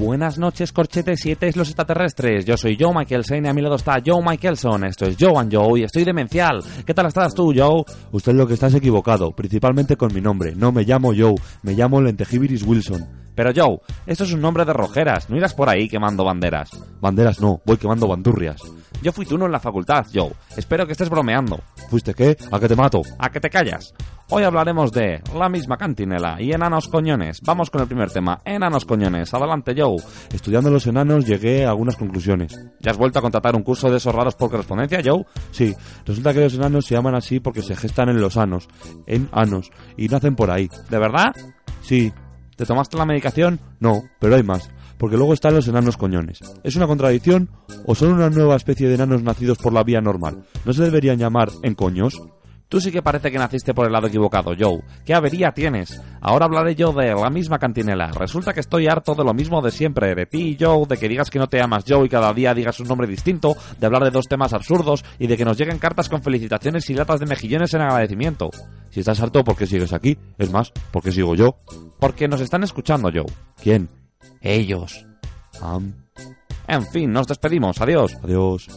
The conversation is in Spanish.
Buenas noches, corchetes y los extraterrestres. Yo soy Joe Michaelson y a mi lado está Joe Michaelson. Esto es Joe and Joe y estoy demencial. ¿Qué tal estás tú, Joe? Usted lo que está es equivocado, principalmente con mi nombre. No me llamo Joe, me llamo Lentejibiris Wilson. Pero Joe, esto es un nombre de rojeras. No irás por ahí quemando banderas. Banderas no, voy quemando bandurrias. Yo fui tú no en la facultad, Joe. Espero que estés bromeando. ¿Fuiste qué? ¿A que te mato? ¿A que te callas? Hoy hablaremos de la misma cantinela y enanos coñones. Vamos con el primer tema. Enanos coñones. Adelante, Joe. Estudiando los enanos llegué a algunas conclusiones. ¿Ya has vuelto a contratar un curso de esos raros por correspondencia, Joe? Sí, resulta que los enanos se llaman así porque se gestan en los anos, en anos, y nacen por ahí. ¿De verdad? Sí, ¿Te tomaste la medicación? no, pero hay más, porque luego están los enanos coñones. ¿Es una contradicción o son una nueva especie de enanos nacidos por la vía normal? ¿No se deberían llamar en coños? Tú sí que parece que naciste por el lado equivocado, Joe. ¿Qué avería tienes? Ahora hablaré yo de la misma cantinela. Resulta que estoy harto de lo mismo de siempre, de ti, Joe, de que digas que no te llamas Joe y cada día digas un nombre distinto, de hablar de dos temas absurdos y de que nos lleguen cartas con felicitaciones y latas de mejillones en agradecimiento. Si estás harto, ¿por qué sigues aquí? Es más, ¿por qué sigo yo? Porque nos están escuchando, Joe. ¿Quién? Ellos. Am. En fin, nos despedimos. Adiós. Adiós.